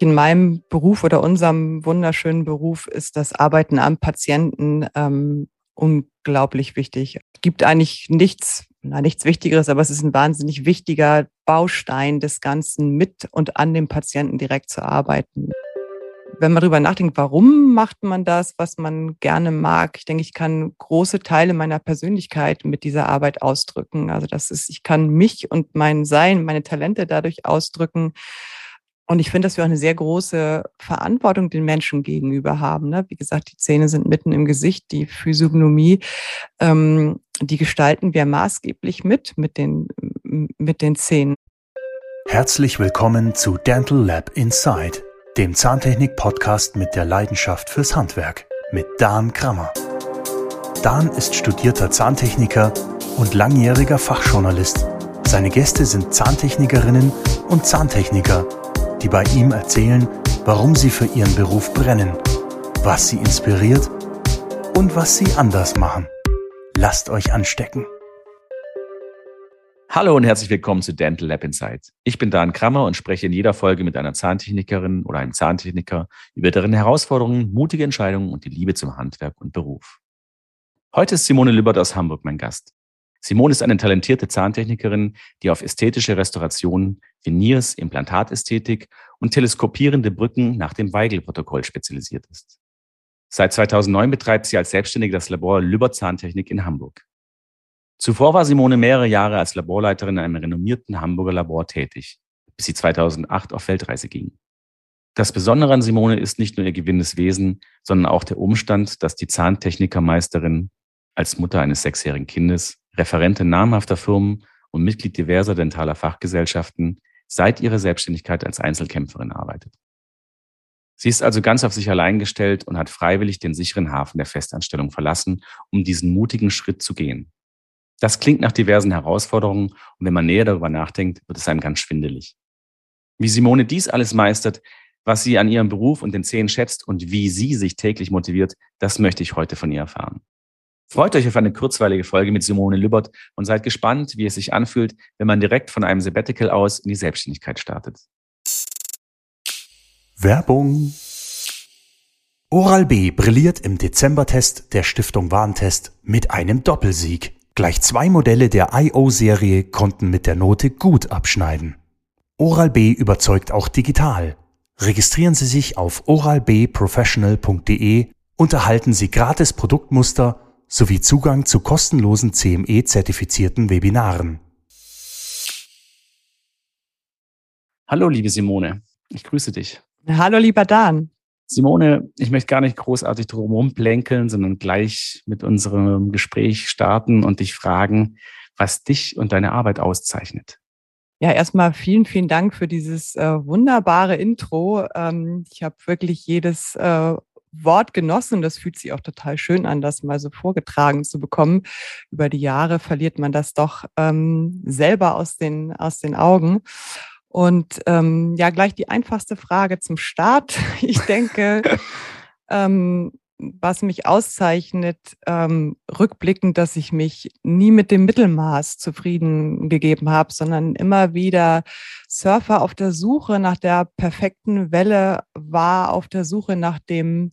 In meinem Beruf oder unserem wunderschönen Beruf ist das Arbeiten am Patienten ähm, unglaublich wichtig. Es gibt eigentlich nichts, na, nichts Wichtigeres, aber es ist ein wahnsinnig wichtiger Baustein des Ganzen, mit und an dem Patienten direkt zu arbeiten. Wenn man darüber nachdenkt, warum macht man das, was man gerne mag, ich denke, ich kann große Teile meiner Persönlichkeit mit dieser Arbeit ausdrücken. Also das ist, ich kann mich und mein Sein, meine Talente dadurch ausdrücken. Und ich finde, dass wir auch eine sehr große Verantwortung den Menschen gegenüber haben. Ne? Wie gesagt, die Zähne sind mitten im Gesicht, die Physiognomie, ähm, die gestalten wir maßgeblich mit, mit den, mit den Zähnen. Herzlich willkommen zu Dental Lab Inside, dem Zahntechnik-Podcast mit der Leidenschaft fürs Handwerk mit Dan Krammer. Dan ist studierter Zahntechniker und langjähriger Fachjournalist. Seine Gäste sind Zahntechnikerinnen und Zahntechniker die bei ihm erzählen, warum sie für ihren Beruf brennen, was sie inspiriert und was sie anders machen. Lasst euch anstecken. Hallo und herzlich willkommen zu Dental Lab Insight. Ich bin Dan Krammer und spreche in jeder Folge mit einer Zahntechnikerin oder einem Zahntechniker über deren Herausforderungen, mutige Entscheidungen und die Liebe zum Handwerk und Beruf. Heute ist Simone Lübbert aus Hamburg mein Gast. Simone ist eine talentierte Zahntechnikerin, die auf ästhetische Restauration, Veneers, Implantatästhetik und teleskopierende Brücken nach dem Weigel-Protokoll spezialisiert ist. Seit 2009 betreibt sie als Selbstständige das Labor Lüber Zahntechnik in Hamburg. Zuvor war Simone mehrere Jahre als Laborleiterin in einem renommierten Hamburger Labor tätig, bis sie 2008 auf Weltreise ging. Das Besondere an Simone ist nicht nur ihr gewinnendes Wesen, sondern auch der Umstand, dass die Zahntechnikermeisterin als Mutter eines sechsjährigen Kindes Referentin namhafter Firmen und Mitglied diverser dentaler Fachgesellschaften seit ihrer Selbstständigkeit als Einzelkämpferin arbeitet. Sie ist also ganz auf sich allein gestellt und hat freiwillig den sicheren Hafen der Festanstellung verlassen, um diesen mutigen Schritt zu gehen. Das klingt nach diversen Herausforderungen und wenn man näher darüber nachdenkt, wird es einem ganz schwindelig. Wie Simone dies alles meistert, was sie an ihrem Beruf und den Zehen schätzt und wie sie sich täglich motiviert, das möchte ich heute von ihr erfahren. Freut euch auf eine kurzweilige Folge mit Simone Lübbert und seid gespannt, wie es sich anfühlt, wenn man direkt von einem Sabbatical aus in die Selbstständigkeit startet. Werbung. Oral-B brilliert im Dezembertest der Stiftung Warentest mit einem Doppelsieg. Gleich zwei Modelle der IO-Serie konnten mit der Note gut abschneiden. Oral-B überzeugt auch digital. Registrieren Sie sich auf oralbprofessional.de und erhalten Sie gratis Produktmuster sowie Zugang zu kostenlosen CME-zertifizierten Webinaren. Hallo, liebe Simone. Ich grüße dich. Hallo, lieber Dan. Simone, ich möchte gar nicht großartig drumherum plänkeln, sondern gleich mit unserem Gespräch starten und dich fragen, was dich und deine Arbeit auszeichnet. Ja, erstmal vielen, vielen Dank für dieses äh, wunderbare Intro. Ähm, ich habe wirklich jedes äh, Wort genossen. Das fühlt sich auch total schön an, das mal so vorgetragen zu bekommen. Über die Jahre verliert man das doch ähm, selber aus den, aus den Augen. Und ähm, ja, gleich die einfachste Frage zum Start. Ich denke, ähm, was mich auszeichnet, ähm, rückblickend, dass ich mich nie mit dem Mittelmaß zufrieden gegeben habe, sondern immer wieder Surfer auf der Suche nach der perfekten Welle war, auf der Suche nach dem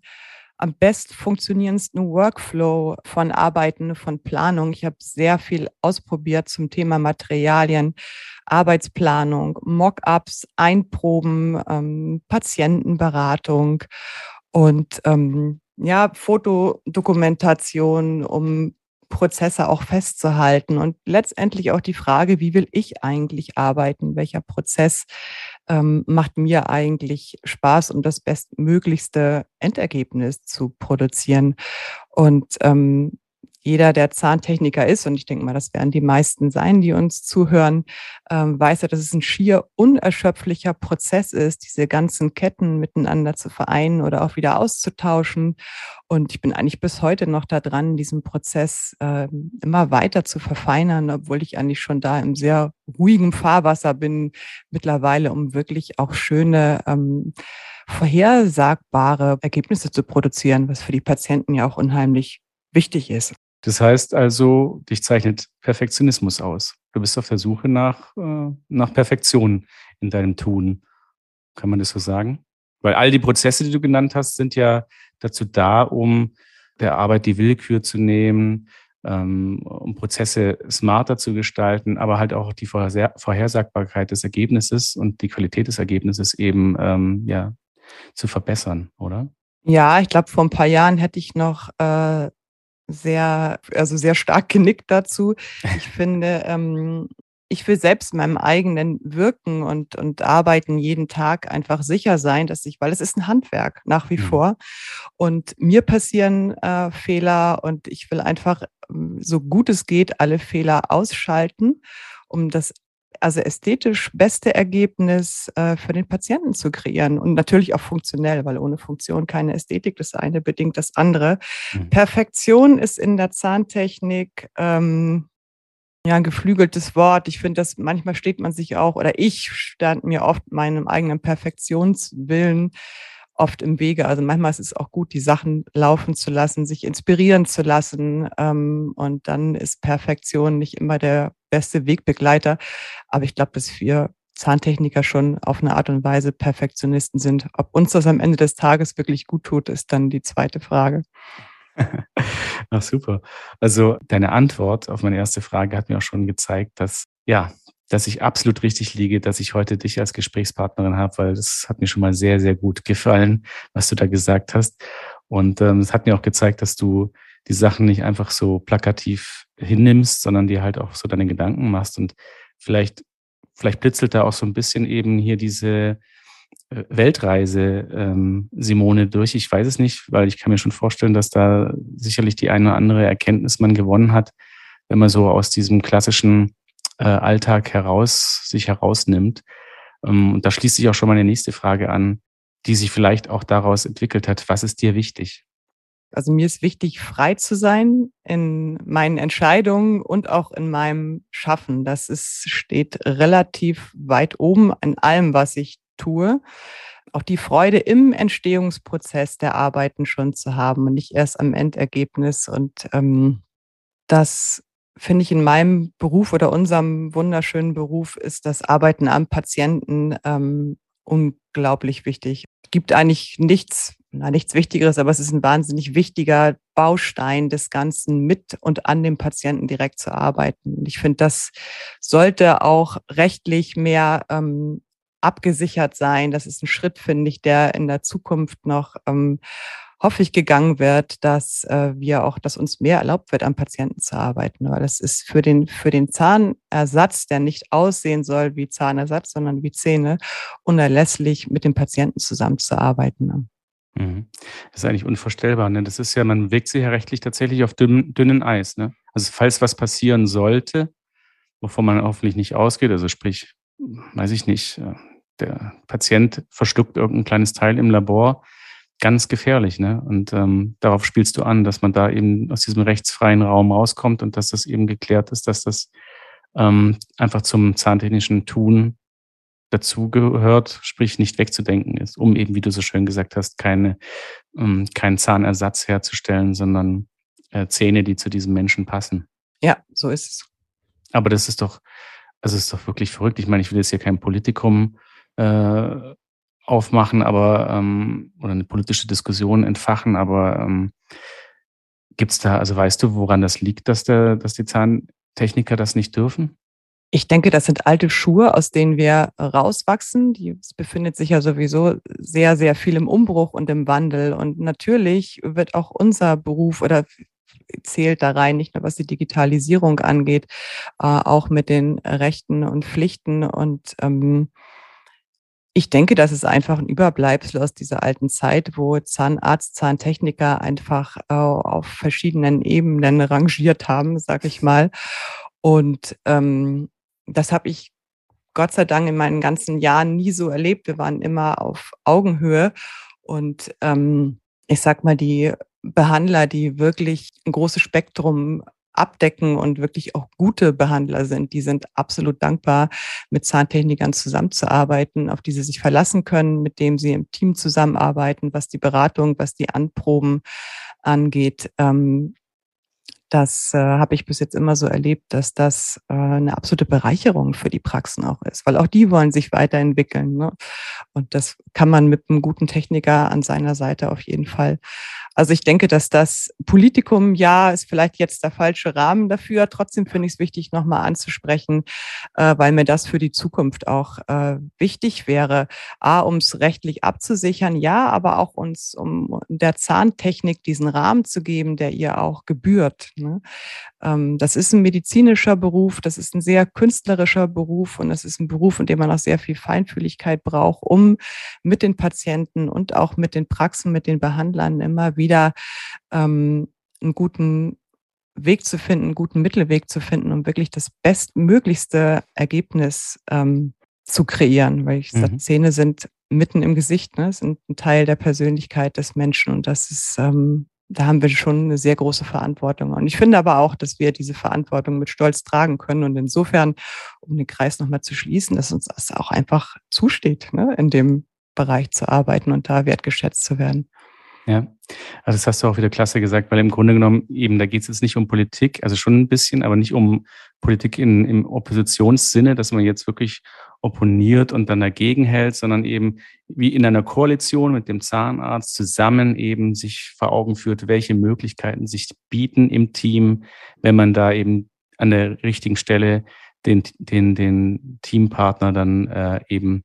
am best funktionierendsten Workflow von Arbeiten, von Planung. Ich habe sehr viel ausprobiert zum Thema Materialien, Arbeitsplanung, Mockups, Einproben, ähm, Patientenberatung und ähm, ja, Fotodokumentation, um Prozesse auch festzuhalten und letztendlich auch die Frage, wie will ich eigentlich arbeiten? Welcher Prozess ähm, macht mir eigentlich Spaß, um das bestmöglichste Endergebnis zu produzieren? Und ähm, jeder, der Zahntechniker ist, und ich denke mal, das werden die meisten sein, die uns zuhören, ähm, weiß ja, dass es ein schier unerschöpflicher Prozess ist, diese ganzen Ketten miteinander zu vereinen oder auch wieder auszutauschen. Und ich bin eigentlich bis heute noch da dran, diesen Prozess äh, immer weiter zu verfeinern, obwohl ich eigentlich schon da im sehr ruhigen Fahrwasser bin mittlerweile, um wirklich auch schöne ähm, vorhersagbare Ergebnisse zu produzieren, was für die Patienten ja auch unheimlich wichtig ist. Das heißt also, dich zeichnet Perfektionismus aus. Du bist auf der Suche nach, äh, nach Perfektion in deinem Tun. Kann man das so sagen? Weil all die Prozesse, die du genannt hast, sind ja dazu da, um der Arbeit die Willkür zu nehmen, ähm, um Prozesse smarter zu gestalten, aber halt auch die Vorhersagbarkeit des Ergebnisses und die Qualität des Ergebnisses eben ähm, ja, zu verbessern, oder? Ja, ich glaube, vor ein paar Jahren hätte ich noch äh, sehr, also sehr stark genickt dazu. Ich finde, ähm, ich will selbst meinem eigenen Wirken und, und Arbeiten jeden Tag einfach sicher sein, dass ich, weil es ist ein Handwerk nach wie mhm. vor und mir passieren äh, Fehler und ich will einfach ähm, so gut es geht alle Fehler ausschalten, um das also ästhetisch beste Ergebnis äh, für den Patienten zu kreieren und natürlich auch funktionell, weil ohne Funktion keine Ästhetik. Das eine bedingt das andere. Mhm. Perfektion ist in der Zahntechnik ähm, ja, ein geflügeltes Wort. Ich finde, dass manchmal steht man sich auch, oder ich stand mir oft meinem eigenen Perfektionswillen oft im Wege. Also manchmal ist es auch gut, die Sachen laufen zu lassen, sich inspirieren zu lassen. Ähm, und dann ist Perfektion nicht immer der beste Wegbegleiter. Aber ich glaube, dass wir Zahntechniker schon auf eine Art und Weise Perfektionisten sind. Ob uns das am Ende des Tages wirklich gut tut, ist dann die zweite Frage. Ach super. Also deine Antwort auf meine erste Frage hat mir auch schon gezeigt, dass ja, dass ich absolut richtig liege, dass ich heute dich als Gesprächspartnerin habe, weil das hat mir schon mal sehr, sehr gut gefallen, was du da gesagt hast. Und ähm, es ähm, hat mir auch gezeigt, dass du die Sachen nicht einfach so plakativ hinnimmst, sondern dir halt auch so deine Gedanken machst. Und vielleicht, vielleicht blitzelt da auch so ein bisschen eben hier diese Weltreise, ähm, Simone, durch? Ich weiß es nicht, weil ich kann mir schon vorstellen, dass da sicherlich die eine oder andere Erkenntnis man gewonnen hat, wenn man so aus diesem klassischen äh, Alltag heraus sich herausnimmt. Ähm, und da schließt sich auch schon meine nächste Frage an, die sich vielleicht auch daraus entwickelt hat. Was ist dir wichtig? Also mir ist wichtig, frei zu sein in meinen Entscheidungen und auch in meinem Schaffen. Das ist, steht relativ weit oben in allem, was ich tue, auch die Freude im Entstehungsprozess der Arbeiten schon zu haben und nicht erst am Endergebnis. Und ähm, das finde ich in meinem Beruf oder unserem wunderschönen Beruf ist das Arbeiten am Patienten ähm, unglaublich wichtig. Gibt eigentlich nichts, na, nichts Wichtigeres, aber es ist ein wahnsinnig wichtiger Baustein des Ganzen, mit und an dem Patienten direkt zu arbeiten. Ich finde, das sollte auch rechtlich mehr ähm, abgesichert sein. Das ist ein Schritt, finde ich, der in der Zukunft noch ähm, hoffe ich, gegangen wird, dass äh, wir auch, dass uns mehr erlaubt wird, am Patienten zu arbeiten. Weil das ist für den, für den Zahnersatz, der nicht aussehen soll wie Zahnersatz, sondern wie Zähne, unerlässlich mit dem Patienten zusammenzuarbeiten. Ne? Mhm. Das ist eigentlich unvorstellbar. Ne? Das ist ja, man bewegt sich ja rechtlich tatsächlich auf dünn, dünnen Eis. Ne? Also falls was passieren sollte, wovon man hoffentlich nicht ausgeht, also sprich, weiß ich nicht, äh, der Patient verschluckt irgendein kleines Teil im Labor, ganz gefährlich. Ne? Und ähm, darauf spielst du an, dass man da eben aus diesem rechtsfreien Raum rauskommt und dass das eben geklärt ist, dass das ähm, einfach zum zahntechnischen Tun dazugehört, sprich nicht wegzudenken ist, um eben, wie du so schön gesagt hast, keine, ähm, keinen Zahnersatz herzustellen, sondern äh, Zähne, die zu diesem Menschen passen. Ja, so ist es. Aber das ist doch, also ist doch wirklich verrückt. Ich meine, ich will jetzt hier kein Politikum äh, aufmachen, aber ähm, oder eine politische Diskussion entfachen, aber ähm, gibt es da, also weißt du, woran das liegt, dass, der, dass die Zahntechniker das nicht dürfen? Ich denke, das sind alte Schuhe, aus denen wir rauswachsen. Die, es befindet sich ja sowieso sehr, sehr viel im Umbruch und im Wandel. Und natürlich wird auch unser Beruf oder zählt da rein, nicht nur was die Digitalisierung angeht, äh, auch mit den Rechten und Pflichten und ähm, ich denke, das ist einfach ein Überbleibsel aus dieser alten Zeit, wo Zahnarzt, Zahntechniker einfach äh, auf verschiedenen Ebenen rangiert haben, sag ich mal. Und ähm, das habe ich Gott sei Dank in meinen ganzen Jahren nie so erlebt. Wir waren immer auf Augenhöhe. Und ähm, ich sag mal, die Behandler, die wirklich ein großes Spektrum abdecken und wirklich auch gute Behandler sind. Die sind absolut dankbar, mit Zahntechnikern zusammenzuarbeiten, auf die sie sich verlassen können, mit dem sie im Team zusammenarbeiten, was die Beratung, was die Anproben angeht. Ähm, das äh, habe ich bis jetzt immer so erlebt, dass das äh, eine absolute Bereicherung für die Praxen auch ist, weil auch die wollen sich weiterentwickeln. Ne? Und das kann man mit einem guten Techniker an seiner Seite auf jeden Fall. Also ich denke, dass das Politikum, ja, ist vielleicht jetzt der falsche Rahmen dafür. Trotzdem finde ich es wichtig, nochmal anzusprechen, äh, weil mir das für die Zukunft auch äh, wichtig wäre. A, um es rechtlich abzusichern, ja, aber auch uns, um der Zahntechnik diesen Rahmen zu geben, der ihr auch gebührt. Ne? Ähm, das ist ein medizinischer Beruf, das ist ein sehr künstlerischer Beruf und das ist ein Beruf, in dem man auch sehr viel Feinfühligkeit braucht, um mit den Patienten und auch mit den Praxen, mit den Behandlern immer wieder ähm, einen guten Weg zu finden, einen guten Mittelweg zu finden, um wirklich das bestmöglichste Ergebnis ähm, zu kreieren, weil ich mhm. sage, Zähne sind mitten im Gesicht, ne, sind ein Teil der Persönlichkeit des Menschen und das ist ähm, da haben wir schon eine sehr große Verantwortung. Und ich finde aber auch, dass wir diese Verantwortung mit Stolz tragen können. Und insofern, um den Kreis nochmal zu schließen, dass uns das auch einfach zusteht, ne, in dem Bereich zu arbeiten und da wertgeschätzt zu werden. Ja, also das hast du auch wieder klasse gesagt, weil im Grunde genommen eben, da geht es jetzt nicht um Politik, also schon ein bisschen, aber nicht um Politik in, im Oppositionssinne, dass man jetzt wirklich opponiert und dann dagegen hält, sondern eben wie in einer Koalition mit dem Zahnarzt zusammen eben sich vor Augen führt, welche Möglichkeiten sich bieten im Team, wenn man da eben an der richtigen Stelle den, den, den Teampartner dann äh, eben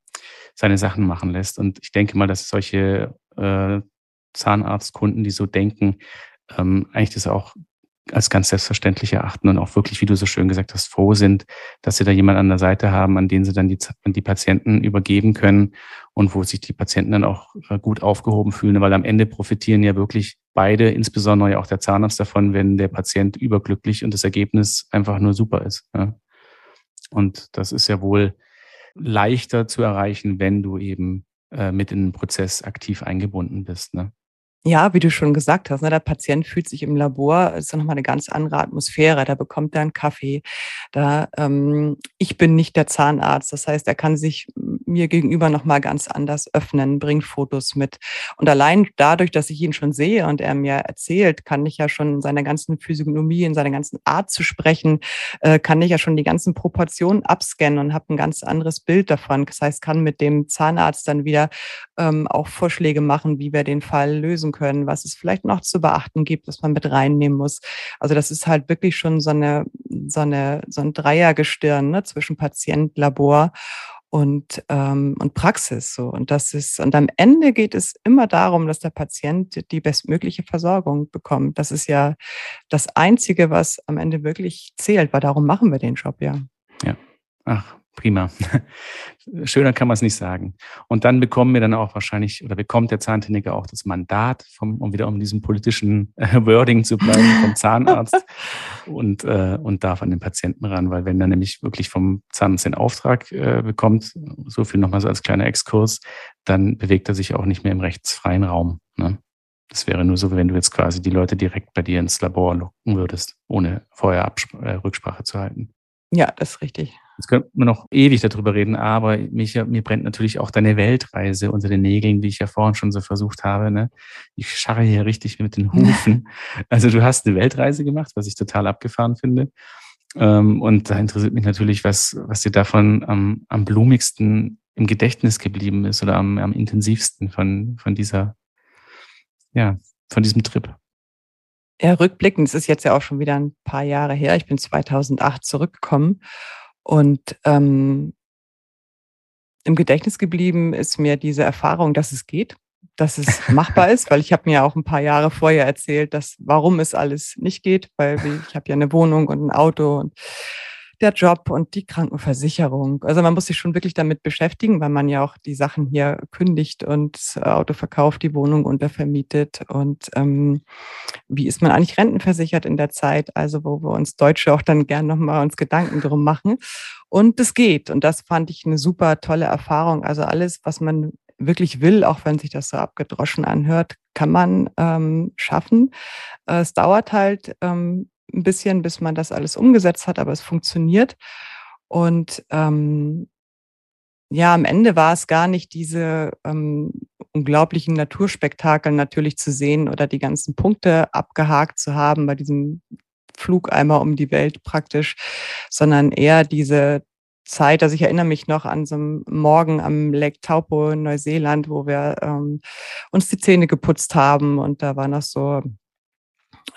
seine Sachen machen lässt. Und ich denke mal, dass solche äh, Zahnarztkunden, die so denken, ähm, eigentlich das auch als ganz selbstverständlich erachten und auch wirklich, wie du so schön gesagt hast, froh sind, dass sie da jemand an der Seite haben, an den sie dann die, die Patienten übergeben können und wo sich die Patienten dann auch äh, gut aufgehoben fühlen, weil am Ende profitieren ja wirklich beide, insbesondere ja auch der Zahnarzt davon, wenn der Patient überglücklich und das Ergebnis einfach nur super ist. Ja. Und das ist ja wohl leichter zu erreichen, wenn du eben äh, mit in den Prozess aktiv eingebunden bist. Ne? Ja, wie du schon gesagt hast, ne, der Patient fühlt sich im Labor, ist dann nochmal eine ganz andere Atmosphäre. Da bekommt er einen Kaffee. Da, ähm, ich bin nicht der Zahnarzt. Das heißt, er kann sich mir gegenüber nochmal ganz anders öffnen, bringt Fotos mit. Und allein dadurch, dass ich ihn schon sehe und er mir erzählt, kann ich ja schon in seiner ganzen Physiognomie, in seiner ganzen Art zu sprechen, äh, kann ich ja schon die ganzen Proportionen abscannen und habe ein ganz anderes Bild davon. Das heißt, kann mit dem Zahnarzt dann wieder ähm, auch Vorschläge machen, wie wir den Fall lösen können, was es vielleicht noch zu beachten gibt, was man mit reinnehmen muss. Also das ist halt wirklich schon so eine, so eine, so ein Dreiergestirn ne, zwischen Patient, Labor und, ähm, und Praxis. So. Und das ist, und am Ende geht es immer darum, dass der Patient die bestmögliche Versorgung bekommt. Das ist ja das Einzige, was am Ende wirklich zählt, weil darum machen wir den Job ja. Ja. Ach, prima. Schöner kann man es nicht sagen. Und dann bekommen wir dann auch wahrscheinlich, oder bekommt der Zahntechniker auch das Mandat, vom, um wieder um diesem politischen äh, Wording zu bleiben, vom Zahnarzt und, äh, und darf an den Patienten ran, weil wenn er nämlich wirklich vom Zahnarzt den Auftrag äh, bekommt, so viel nochmal so als kleiner Exkurs, dann bewegt er sich auch nicht mehr im rechtsfreien Raum. Ne? Das wäre nur so, wenn du jetzt quasi die Leute direkt bei dir ins Labor locken würdest, ohne vorher Absp äh, Rücksprache zu halten. Ja, das ist richtig. Jetzt könnte man noch ewig darüber reden, aber mich, mir brennt natürlich auch deine Weltreise unter den Nägeln, wie ich ja vorhin schon so versucht habe. Ne? Ich scharre hier richtig mit den Hufen. Also du hast eine Weltreise gemacht, was ich total abgefahren finde. Ähm, und da interessiert mich natürlich, was, was dir davon am, am blumigsten im Gedächtnis geblieben ist oder am, am intensivsten von, von dieser, ja, von diesem Trip. Ja, rückblickend, es ist jetzt ja auch schon wieder ein paar Jahre her. Ich bin 2008 zurückgekommen und ähm, im Gedächtnis geblieben ist mir diese Erfahrung, dass es geht, dass es machbar ist, weil ich habe mir auch ein paar Jahre vorher erzählt, dass warum es alles nicht geht, weil ich habe ja eine Wohnung und ein Auto und der Job und die Krankenversicherung. Also man muss sich schon wirklich damit beschäftigen, weil man ja auch die Sachen hier kündigt und Auto verkauft, die Wohnung untervermietet. Und ähm, wie ist man eigentlich rentenversichert in der Zeit? Also wo wir uns Deutsche auch dann gern nochmal uns Gedanken drum machen. Und es geht. Und das fand ich eine super tolle Erfahrung. Also alles, was man wirklich will, auch wenn sich das so abgedroschen anhört, kann man ähm, schaffen. Äh, es dauert halt ähm, ein bisschen, bis man das alles umgesetzt hat, aber es funktioniert. Und ähm, ja, am Ende war es gar nicht diese ähm, unglaublichen Naturspektakel natürlich zu sehen oder die ganzen Punkte abgehakt zu haben bei diesem Flug einmal um die Welt praktisch, sondern eher diese Zeit, also ich erinnere mich noch an so einem Morgen am Lake Taupo in Neuseeland, wo wir ähm, uns die Zähne geputzt haben und da war noch so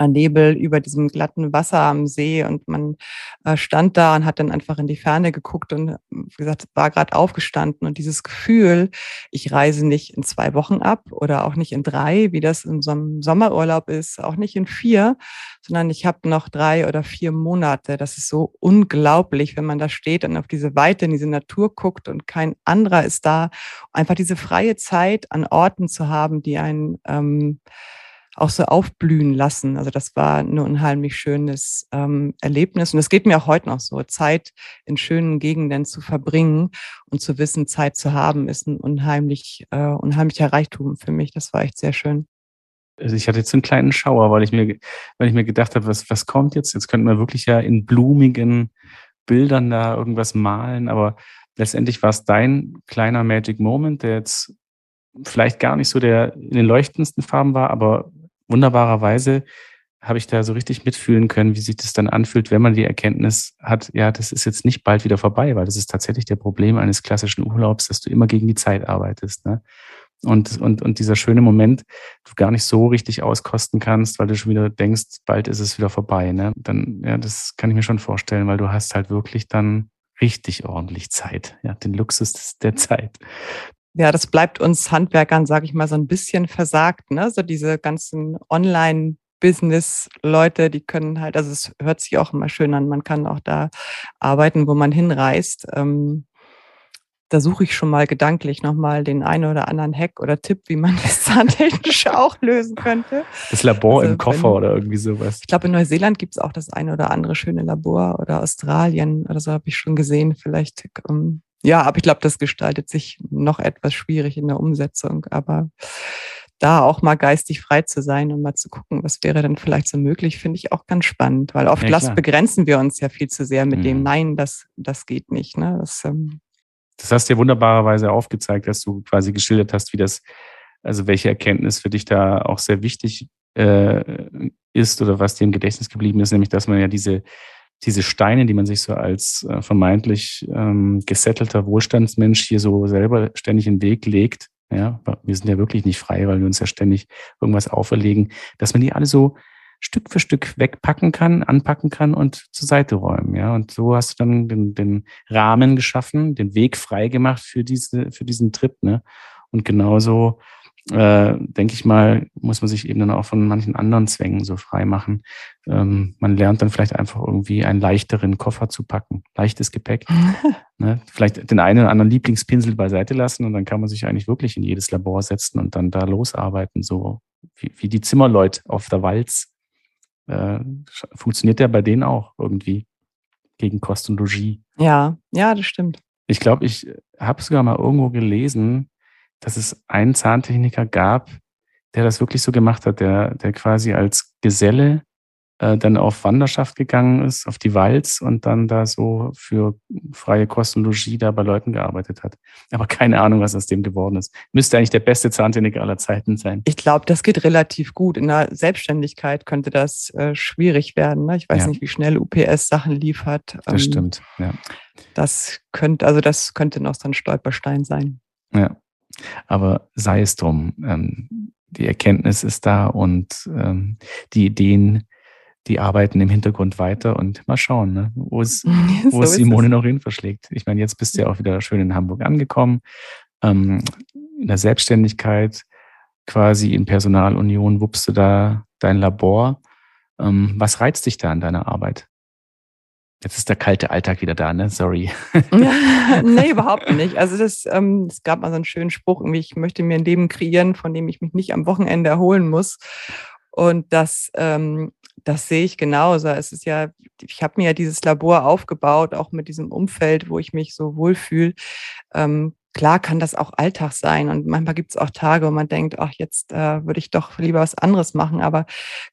Nebel über diesem glatten Wasser am See und man äh, stand da und hat dann einfach in die Ferne geguckt und wie gesagt, war gerade aufgestanden und dieses Gefühl, ich reise nicht in zwei Wochen ab oder auch nicht in drei, wie das in so einem Sommerurlaub ist, auch nicht in vier, sondern ich habe noch drei oder vier Monate. Das ist so unglaublich, wenn man da steht und auf diese Weite in diese Natur guckt und kein anderer ist da. Einfach diese freie Zeit an Orten zu haben, die einen ähm, auch so aufblühen lassen. Also das war ein unheimlich schönes ähm, Erlebnis. Und es geht mir auch heute noch so, Zeit in schönen Gegenden zu verbringen und zu wissen, Zeit zu haben, ist ein unheimlich, äh, unheimlicher Reichtum für mich. Das war echt sehr schön. Also ich hatte jetzt einen kleinen Schauer, weil ich mir, weil ich mir gedacht habe, was, was kommt jetzt? Jetzt könnten wir wirklich ja in blumigen Bildern da irgendwas malen, aber letztendlich war es dein kleiner Magic Moment, der jetzt vielleicht gar nicht so der in den leuchtendsten Farben war, aber wunderbarerweise habe ich da so richtig mitfühlen können, wie sich das dann anfühlt, wenn man die Erkenntnis hat, ja, das ist jetzt nicht bald wieder vorbei, weil das ist tatsächlich der Problem eines klassischen Urlaubs, dass du immer gegen die Zeit arbeitest. Ne? Und, und, und dieser schöne Moment, du gar nicht so richtig auskosten kannst, weil du schon wieder denkst, bald ist es wieder vorbei. Ne? Dann, ja, das kann ich mir schon vorstellen, weil du hast halt wirklich dann richtig ordentlich Zeit, ja, den Luxus der Zeit ja, das bleibt uns Handwerkern, sage ich mal, so ein bisschen versagt. Ne? So diese ganzen Online- Business-Leute, die können halt, also es hört sich auch immer schön an, man kann auch da arbeiten, wo man hinreist. Ähm, da suche ich schon mal gedanklich nochmal den einen oder anderen Hack oder Tipp, wie man das zahntechnisch auch lösen könnte. Das Labor also, im Koffer wenn, oder irgendwie sowas. Ich glaube, in Neuseeland gibt es auch das eine oder andere schöne Labor oder Australien oder so habe ich schon gesehen. Vielleicht ähm, ja, aber ich glaube, das gestaltet sich noch etwas schwierig in der Umsetzung. Aber da auch mal geistig frei zu sein und mal zu gucken, was wäre denn vielleicht so möglich, finde ich auch ganz spannend, weil oft ja, begrenzen wir uns ja viel zu sehr mit mhm. dem Nein, das, das geht nicht. Ne? Das, ähm das hast du ja wunderbarerweise aufgezeigt, dass du quasi geschildert hast, wie das, also welche Erkenntnis für dich da auch sehr wichtig äh, ist oder was dir im Gedächtnis geblieben ist, nämlich dass man ja diese diese Steine, die man sich so als äh, vermeintlich ähm, gesettelter Wohlstandsmensch hier so selber ständig in den Weg legt, ja, wir sind ja wirklich nicht frei, weil wir uns ja ständig irgendwas auferlegen, dass man die alle so Stück für Stück wegpacken kann, anpacken kann und zur Seite räumen. Ja, und so hast du dann den, den Rahmen geschaffen, den Weg frei gemacht für diese, für diesen Trip. Ne? Und genauso äh, denke ich mal, muss man sich eben dann auch von manchen anderen Zwängen so frei machen. Ähm, man lernt dann vielleicht einfach irgendwie einen leichteren Koffer zu packen, leichtes Gepäck. ne? Vielleicht den einen oder anderen Lieblingspinsel beiseite lassen und dann kann man sich eigentlich wirklich in jedes Labor setzen und dann da losarbeiten, so wie, wie die Zimmerleute auf der Walz. Äh, funktioniert der bei denen auch irgendwie gegen Kost und Logis. Ja, ja, das stimmt. Ich glaube, ich habe sogar mal irgendwo gelesen, dass es einen Zahntechniker gab, der das wirklich so gemacht hat, der, der quasi als Geselle äh, dann auf Wanderschaft gegangen ist, auf die Walz und dann da so für freie Kostologie da bei Leuten gearbeitet hat. Aber keine Ahnung, was aus dem geworden ist. Müsste eigentlich der beste Zahntechniker aller Zeiten sein. Ich glaube, das geht relativ gut. In der Selbstständigkeit könnte das äh, schwierig werden. Ne? Ich weiß ja. nicht, wie schnell UPS Sachen liefert. Das ähm, stimmt, ja. Das könnte, also das könnte noch so ein Stolperstein sein. Ja. Aber sei es drum, ähm, die Erkenntnis ist da und ähm, die Ideen, die arbeiten im Hintergrund weiter und mal schauen, ne, wo es, wo es Simone noch hin verschlägt. Ich meine, jetzt bist du ja auch wieder schön in Hamburg angekommen, ähm, in der Selbstständigkeit, quasi in Personalunion, wuppst du da dein Labor. Ähm, was reizt dich da an deiner Arbeit? Jetzt ist der kalte Alltag wieder da, ne? Sorry. nee, überhaupt nicht. Also das, ähm, es gab mal so einen schönen Spruch, ich möchte mir ein Leben kreieren, von dem ich mich nicht am Wochenende erholen muss. Und das, ähm, das sehe ich genauso. Es ist ja, ich habe mir ja dieses Labor aufgebaut, auch mit diesem Umfeld, wo ich mich so wohlfühle. Ähm, klar kann das auch Alltag sein und manchmal gibt es auch Tage, wo man denkt, ach, jetzt äh, würde ich doch lieber was anderes machen, aber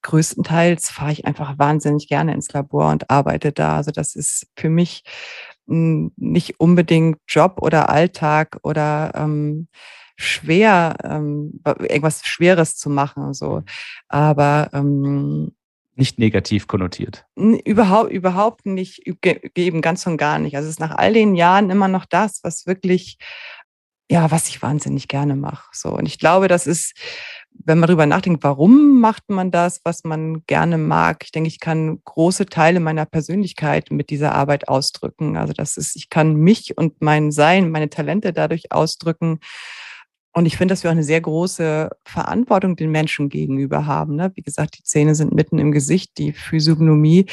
größtenteils fahre ich einfach wahnsinnig gerne ins Labor und arbeite da. Also das ist für mich mh, nicht unbedingt Job oder Alltag oder ähm, schwer, ähm, irgendwas Schweres zu machen, so. Aber ähm, Nicht negativ konnotiert. Überhaupt, überhaupt nicht, eben ganz und gar nicht. Also es ist nach all den Jahren immer noch das, was wirklich, ja, was ich wahnsinnig gerne mache. So. Und ich glaube, das ist, wenn man darüber nachdenkt, warum macht man das, was man gerne mag? Ich denke, ich kann große Teile meiner Persönlichkeit mit dieser Arbeit ausdrücken. Also das ist, ich kann mich und mein Sein, meine Talente dadurch ausdrücken. Und ich finde, dass wir auch eine sehr große Verantwortung den Menschen gegenüber haben. Ne? Wie gesagt, die Zähne sind mitten im Gesicht, die Physiognomie,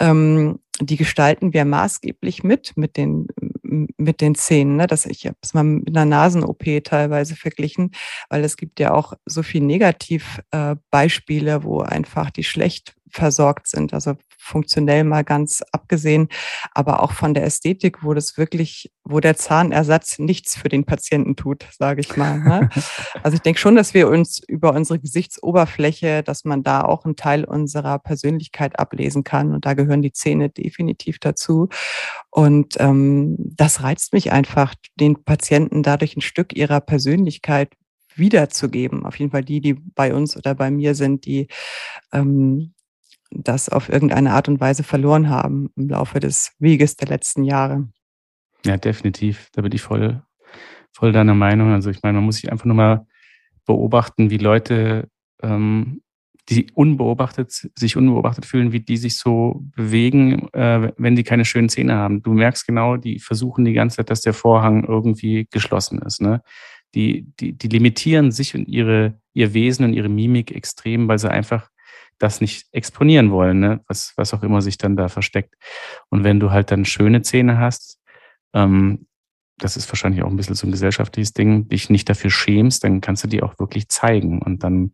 ähm, die gestalten wir maßgeblich mit, mit den, mit den Zähnen. Ne? Das, ich habe es mal mit einer Nasen-OP teilweise verglichen, weil es gibt ja auch so viele Negativbeispiele, äh, wo einfach die schlecht versorgt sind. Also funktionell mal ganz abgesehen, aber auch von der Ästhetik, wo das wirklich, wo der Zahnersatz nichts für den Patienten tut, sage ich mal. Ne? Also ich denke schon, dass wir uns über unsere Gesichtsoberfläche, dass man da auch einen Teil unserer Persönlichkeit ablesen kann. Und da gehören die Zähne definitiv dazu. Und ähm, das reizt mich einfach, den Patienten dadurch ein Stück ihrer Persönlichkeit wiederzugeben. Auf jeden Fall die, die bei uns oder bei mir sind, die ähm, das auf irgendeine Art und Weise verloren haben im Laufe des Weges der letzten Jahre. Ja, definitiv. Da bin ich voll, voll deiner Meinung. Also ich meine, man muss sich einfach nur mal beobachten, wie Leute, ähm, die unbeobachtet, sich unbeobachtet fühlen, wie die sich so bewegen, äh, wenn die keine schönen Zähne haben. Du merkst genau, die versuchen die ganze Zeit, dass der Vorhang irgendwie geschlossen ist. Ne? Die, die, die limitieren sich und ihre, ihr Wesen und ihre Mimik extrem, weil sie einfach das nicht exponieren wollen, ne? was, was auch immer sich dann da versteckt. Und wenn du halt dann schöne Zähne hast, ähm, das ist wahrscheinlich auch ein bisschen so ein gesellschaftliches Ding, dich nicht dafür schämst, dann kannst du die auch wirklich zeigen und dann,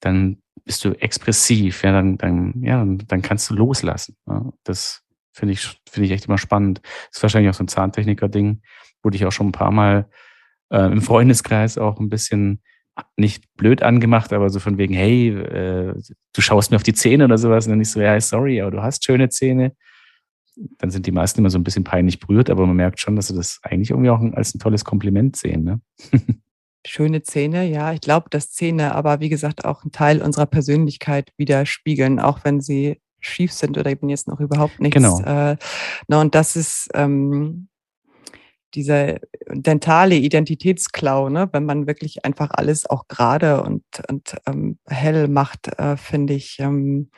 dann bist du expressiv, ja, dann, dann, ja, dann kannst du loslassen. Ja? Das finde ich, finde ich echt immer spannend. Das ist wahrscheinlich auch so ein Zahntechniker-Ding, wurde ich auch schon ein paar Mal äh, im Freundeskreis auch ein bisschen nicht blöd angemacht, aber so von wegen, hey, äh, du schaust mir auf die Zähne oder sowas. Und dann ich so, ja, sorry, aber du hast schöne Zähne. Dann sind die meisten immer so ein bisschen peinlich berührt, aber man merkt schon, dass sie das eigentlich irgendwie auch als ein tolles Kompliment sehen. Ne? Schöne Zähne, ja. Ich glaube, dass Zähne aber, wie gesagt, auch einen Teil unserer Persönlichkeit widerspiegeln, auch wenn sie schief sind oder eben jetzt noch überhaupt nichts. Genau. Äh, na, und das ist, ähm, dieser dentale Identitätsklau, ne? wenn man wirklich einfach alles auch gerade und, und ähm, hell macht, äh, finde ich, ähm,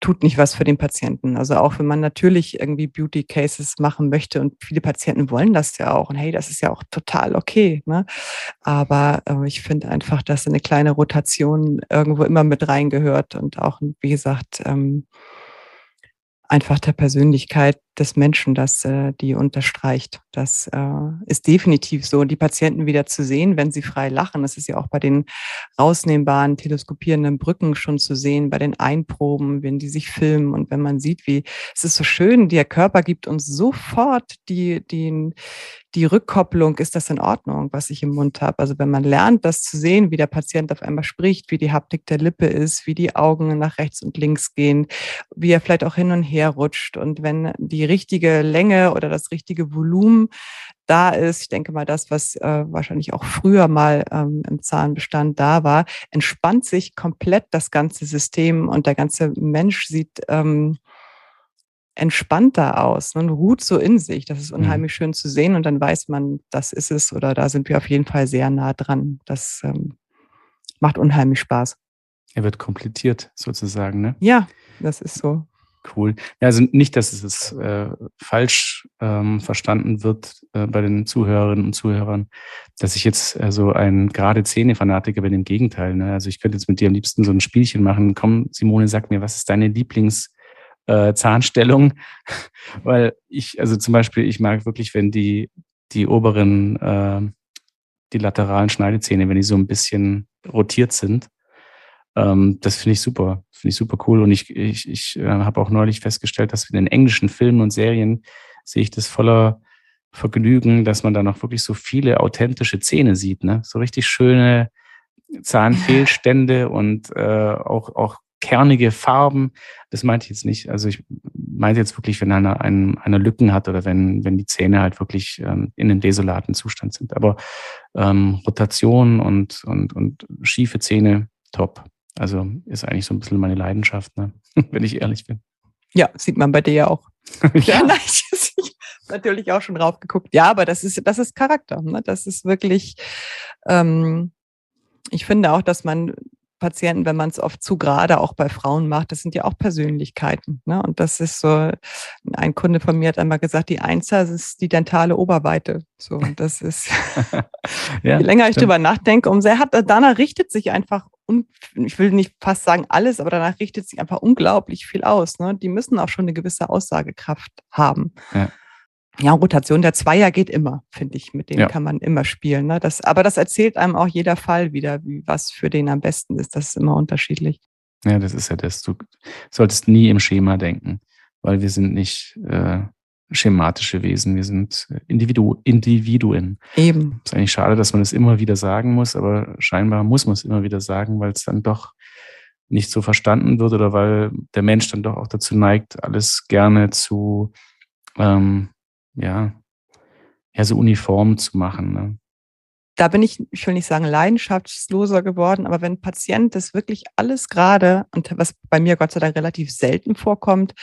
tut nicht was für den Patienten. Also auch wenn man natürlich irgendwie Beauty Cases machen möchte und viele Patienten wollen das ja auch und hey, das ist ja auch total okay. Ne? Aber äh, ich finde einfach, dass eine kleine Rotation irgendwo immer mit reingehört und auch, wie gesagt, ähm, einfach der Persönlichkeit des Menschen, das äh, die unterstreicht. Das äh, ist definitiv so. Die Patienten wieder zu sehen, wenn sie frei lachen, das ist ja auch bei den rausnehmbaren, teleskopierenden Brücken schon zu sehen, bei den Einproben, wenn die sich filmen und wenn man sieht, wie es ist so schön, der Körper gibt uns sofort die, die, die Rückkopplung, ist das in Ordnung, was ich im Mund habe. Also wenn man lernt, das zu sehen, wie der Patient auf einmal spricht, wie die Haptik der Lippe ist, wie die Augen nach rechts und links gehen, wie er vielleicht auch hin und her rutscht und wenn die richtige Länge oder das richtige Volumen da ist, ich denke mal, das, was äh, wahrscheinlich auch früher mal ähm, im Zahnbestand da war, entspannt sich komplett das ganze System und der ganze Mensch sieht ähm, entspannter aus ne, und ruht so in sich. Das ist mhm. unheimlich mhm. schön zu sehen und dann weiß man, das ist es oder da sind wir auf jeden Fall sehr nah dran. Das ähm, macht unheimlich Spaß. Er wird komplettiert sozusagen, ne? Ja, das ist so. Cool. Also nicht, dass es äh, falsch ähm, verstanden wird äh, bei den Zuhörerinnen und Zuhörern, dass ich jetzt so ein gerade Zähne-Fanatiker bin. Im Gegenteil. Ne? Also ich könnte jetzt mit dir am liebsten so ein Spielchen machen. Komm, Simone, sag mir, was ist deine Lieblings-Zahnstellung? Äh, Weil ich, also zum Beispiel, ich mag wirklich, wenn die, die oberen, äh, die lateralen Schneidezähne, wenn die so ein bisschen rotiert sind, ähm, das finde ich super, finde ich super cool. Und ich, ich, ich äh, habe auch neulich festgestellt, dass in den englischen Filmen und Serien sehe ich das voller Vergnügen, dass man da noch wirklich so viele authentische Zähne sieht, ne? So richtig schöne Zahnfehlstände und äh, auch, auch kernige Farben. Das meinte ich jetzt nicht. Also ich meinte jetzt wirklich, wenn einer, ein, eine Lücken hat oder wenn, wenn die Zähne halt wirklich ähm, in einem desolaten Zustand sind. Aber ähm, Rotation und, und, und schiefe Zähne, top. Also ist eigentlich so ein bisschen meine Leidenschaft, ne? wenn ich ehrlich bin. Ja, sieht man bei dir ja auch. ja, nein, ich natürlich auch schon drauf geguckt. Ja, aber das ist, das ist Charakter. Ne? Das ist wirklich, ähm, ich finde auch, dass man Patienten, wenn man es oft zu gerade auch bei Frauen macht, das sind ja auch Persönlichkeiten. Ne? Und das ist so, ein Kunde von mir hat einmal gesagt, die Einser ist die dentale Oberweite. So, und das ist, ja, je länger ich drüber nachdenke, umso hat, danach richtet sich einfach, ich will nicht fast sagen alles, aber danach richtet sich einfach unglaublich viel aus. Ne? Die müssen auch schon eine gewisse Aussagekraft haben. Ja. Ja, Rotation der Zweier geht immer, finde ich. Mit denen ja. kann man immer spielen. Ne? Das, aber das erzählt einem auch jeder Fall wieder, wie, was für den am besten ist. Das ist immer unterschiedlich. Ja, das ist ja das. Du solltest nie im Schema denken, weil wir sind nicht äh, schematische Wesen, wir sind Individu Individuen. Eben. Es ist eigentlich schade, dass man das immer wieder sagen muss, aber scheinbar muss man es immer wieder sagen, weil es dann doch nicht so verstanden wird oder weil der Mensch dann doch auch dazu neigt, alles gerne zu ähm, ja, ja, so uniform zu machen. Ne? Da bin ich, ich will nicht sagen leidenschaftsloser geworden, aber wenn ein Patient das wirklich alles gerade, und was bei mir Gott sei Dank relativ selten vorkommt,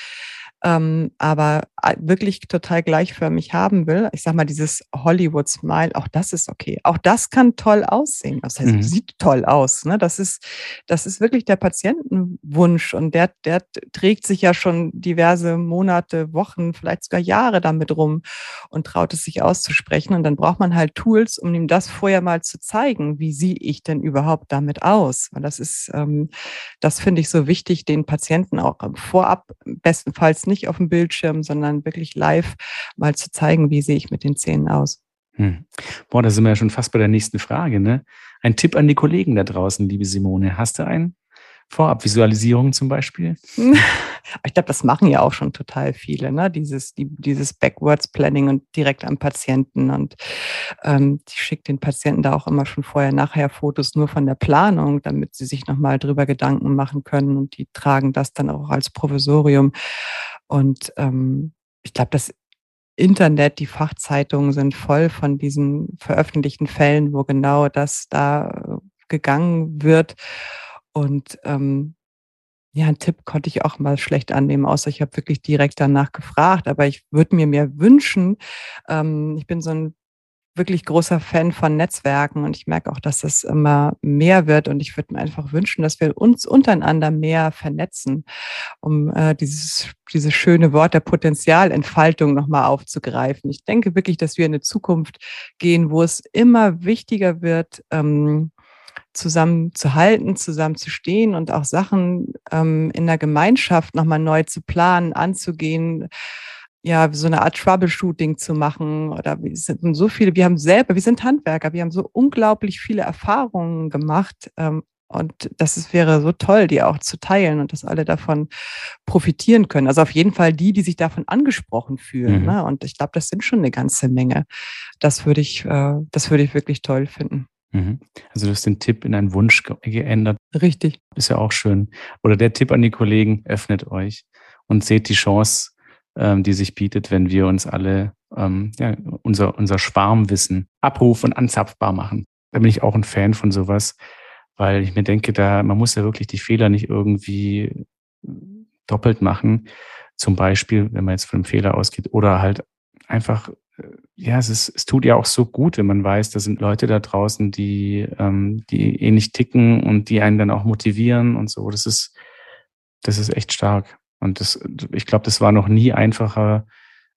ähm, aber äh, wirklich total gleichförmig haben will. Ich sag mal, dieses Hollywood-Smile, auch das ist okay. Auch das kann toll aussehen. Das heißt, mhm. sieht toll aus. Ne? Das, ist, das ist wirklich der Patientenwunsch und der, der trägt sich ja schon diverse Monate, Wochen, vielleicht sogar Jahre damit rum und traut es sich auszusprechen. Und dann braucht man halt Tools, um ihm das vorher mal zu zeigen. Wie sehe ich denn überhaupt damit aus? Weil das ist, ähm, das finde ich so wichtig, den Patienten auch vorab bestenfalls nicht auf dem Bildschirm, sondern wirklich live mal zu zeigen, wie sehe ich mit den Zähnen aus. Hm. Boah, da sind wir ja schon fast bei der nächsten Frage. Ne? Ein Tipp an die Kollegen da draußen, liebe Simone. Hast du einen? Vorabvisualisierung zum Beispiel? Ich glaube, das machen ja auch schon total viele, ne? Dieses, die, dieses Backwards Planning und direkt am Patienten. Und ähm, ich schicke den Patienten da auch immer schon vorher, nachher Fotos nur von der Planung, damit sie sich nochmal drüber Gedanken machen können. Und die tragen das dann auch als Provisorium. Und ähm, ich glaube, das Internet, die Fachzeitungen sind voll von diesen veröffentlichten Fällen, wo genau das da gegangen wird. Und ähm, ja, einen Tipp konnte ich auch mal schlecht annehmen, außer ich habe wirklich direkt danach gefragt. Aber ich würde mir mehr wünschen. Ähm, ich bin so ein wirklich großer Fan von Netzwerken und ich merke auch, dass das immer mehr wird und ich würde mir einfach wünschen, dass wir uns untereinander mehr vernetzen, um äh, dieses, dieses schöne Wort der Potenzialentfaltung nochmal aufzugreifen. Ich denke wirklich, dass wir in eine Zukunft gehen, wo es immer wichtiger wird, ähm, zusammen zu halten, zusammen zu stehen und auch Sachen ähm, in der Gemeinschaft nochmal neu zu planen, anzugehen, ja, so eine Art Troubleshooting zu machen oder wir sind so viele, wir haben selber, wir sind Handwerker, wir haben so unglaublich viele Erfahrungen gemacht ähm, und das ist, wäre so toll, die auch zu teilen und dass alle davon profitieren können. Also auf jeden Fall die, die sich davon angesprochen fühlen. Mhm. Ne? Und ich glaube, das sind schon eine ganze Menge. Das würde ich, äh, das würde ich wirklich toll finden. Mhm. Also du hast den Tipp in einen Wunsch geändert. Richtig. Ist ja auch schön. Oder der Tipp an die Kollegen, öffnet euch und seht die Chance, ähm, die sich bietet, wenn wir uns alle ähm, ja, unser, unser Schwarmwissen abrufen und anzapfbar machen. Da bin ich auch ein Fan von sowas, weil ich mir denke, da man muss ja wirklich die Fehler nicht irgendwie doppelt machen. Zum Beispiel, wenn man jetzt von einem Fehler ausgeht, oder halt einfach, ja, es, ist, es tut ja auch so gut, wenn man weiß, da sind Leute da draußen, die, ähm, die ähnlich ticken und die einen dann auch motivieren und so. Das ist, das ist echt stark. Und das, ich glaube, das war noch nie einfacher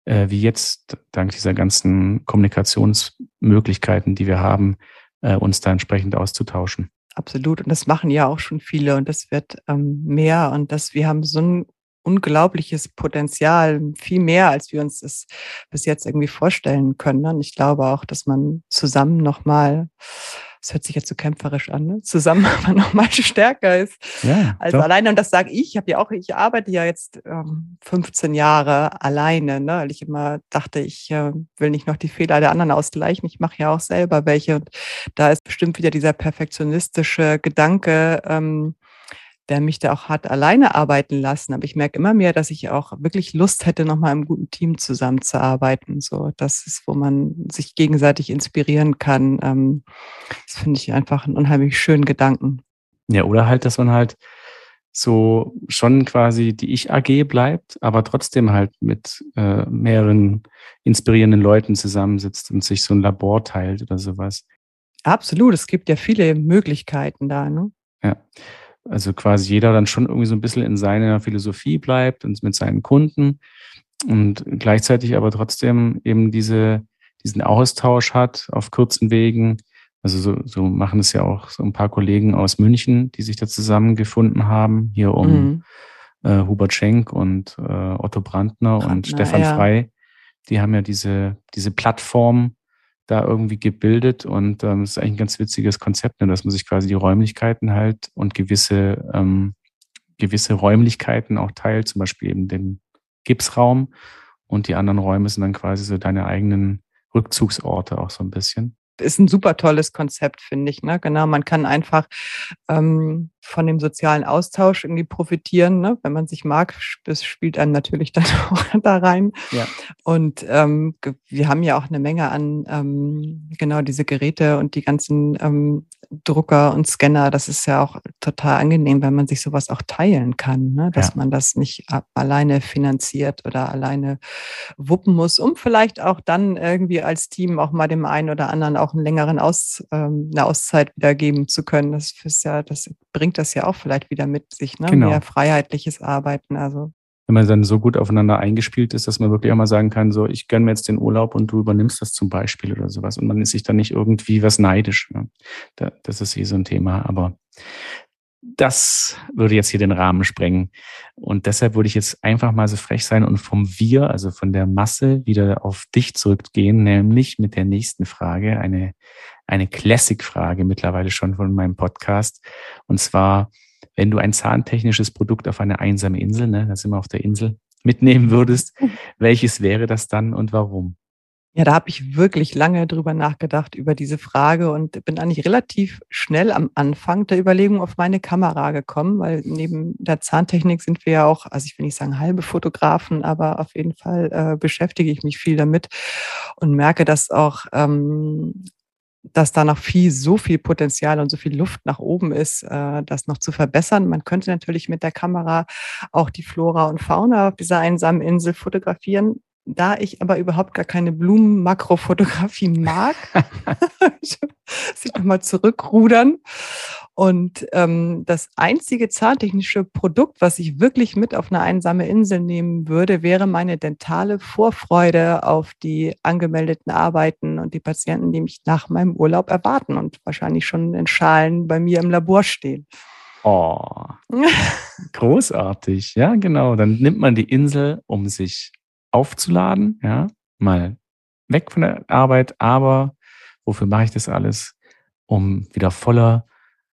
äh, wie jetzt, dank dieser ganzen Kommunikationsmöglichkeiten, die wir haben, äh, uns da entsprechend auszutauschen. Absolut. Und das machen ja auch schon viele und das wird ähm, mehr. Und das, wir haben so ein unglaubliches Potenzial, viel mehr, als wir uns das bis jetzt irgendwie vorstellen können. Und ich glaube auch, dass man zusammen nochmal das hört sich jetzt so kämpferisch an, ne? zusammen aber nochmal stärker ist. Ja, also doch. alleine, und das sage ich, ich habe ja auch, ich arbeite ja jetzt ähm, 15 Jahre alleine, ne? weil ich immer dachte, ich äh, will nicht noch die Fehler der anderen ausgleichen, ich mache ja auch selber welche. Und da ist bestimmt wieder dieser perfektionistische Gedanke, ähm, der mich da auch hat alleine arbeiten lassen. Aber ich merke immer mehr, dass ich auch wirklich Lust hätte, nochmal im guten Team zusammenzuarbeiten. So, das ist, wo man sich gegenseitig inspirieren kann. Ähm, das finde ich einfach einen unheimlich schönen Gedanken. Ja, oder halt, dass man halt so schon quasi die Ich-AG bleibt, aber trotzdem halt mit äh, mehreren inspirierenden Leuten zusammensitzt und sich so ein Labor teilt oder sowas. Absolut, es gibt ja viele Möglichkeiten da. Ne? Ja, also quasi jeder dann schon irgendwie so ein bisschen in seiner Philosophie bleibt und mit seinen Kunden und gleichzeitig aber trotzdem eben diese, diesen Austausch hat auf kurzen Wegen, also so, so machen es ja auch so ein paar Kollegen aus München, die sich da zusammengefunden haben, hier um mhm. äh, Hubert Schenk und äh, Otto Brandner, Brandner und Stefan ja. Frei. Die haben ja diese, diese Plattform da irgendwie gebildet und ähm, das ist eigentlich ein ganz witziges Konzept, ne, dass man sich quasi die Räumlichkeiten halt und gewisse, ähm, gewisse Räumlichkeiten auch teilt, zum Beispiel eben den Gipsraum und die anderen Räume sind dann quasi so deine eigenen Rückzugsorte auch so ein bisschen ist ein super tolles Konzept, finde ich. Ne? Genau, man kann einfach ähm, von dem sozialen Austausch irgendwie profitieren. Ne? Wenn man sich mag, das spielt einem natürlich dann auch da rein. Ja. Und ähm, wir haben ja auch eine Menge an ähm, genau diese Geräte und die ganzen ähm, Drucker und Scanner. Das ist ja auch total angenehm, wenn man sich sowas auch teilen kann, ne? dass ja. man das nicht alleine finanziert oder alleine wuppen muss, um vielleicht auch dann irgendwie als Team auch mal dem einen oder anderen auch einen längeren Aus, ähm, eine Auszeit wiedergeben zu können. Das ist ja, das bringt das ja auch vielleicht wieder mit sich, ne? Genau. Mehr freiheitliches Arbeiten. Also wenn man dann so gut aufeinander eingespielt ist, dass man wirklich auch mal sagen kann, so, ich gönne mir jetzt den Urlaub und du übernimmst das zum Beispiel oder sowas. Und man ist sich dann nicht irgendwie was neidisch. Ne? das ist eh so ein Thema. Aber das würde jetzt hier den Rahmen sprengen. Und deshalb würde ich jetzt einfach mal so frech sein und vom Wir, also von der Masse, wieder auf dich zurückgehen, nämlich mit der nächsten Frage, eine, eine Classic-Frage mittlerweile schon von meinem Podcast. Und zwar, wenn du ein zahntechnisches Produkt auf eine einsame Insel, ne, da sind wir auf der Insel, mitnehmen würdest, welches wäre das dann und warum? Ja, da habe ich wirklich lange drüber nachgedacht, über diese Frage und bin eigentlich relativ schnell am Anfang der Überlegung auf meine Kamera gekommen, weil neben der Zahntechnik sind wir ja auch, also ich will nicht sagen halbe Fotografen, aber auf jeden Fall äh, beschäftige ich mich viel damit und merke, dass auch ähm, dass da noch viel, so viel Potenzial und so viel Luft nach oben ist, äh, das noch zu verbessern. Man könnte natürlich mit der Kamera auch die Flora und Fauna auf dieser einsamen Insel fotografieren. Da ich aber überhaupt gar keine Blumen-Makrofotografie mag, sich nochmal zurückrudern. Und ähm, das einzige zahntechnische Produkt, was ich wirklich mit auf eine einsame Insel nehmen würde, wäre meine dentale Vorfreude auf die angemeldeten Arbeiten und die Patienten, die mich nach meinem Urlaub erwarten und wahrscheinlich schon in Schalen bei mir im Labor stehen. Oh, großartig. Ja, genau. Dann nimmt man die Insel, um sich aufzuladen, ja, mal weg von der Arbeit, aber wofür mache ich das alles? Um wieder voller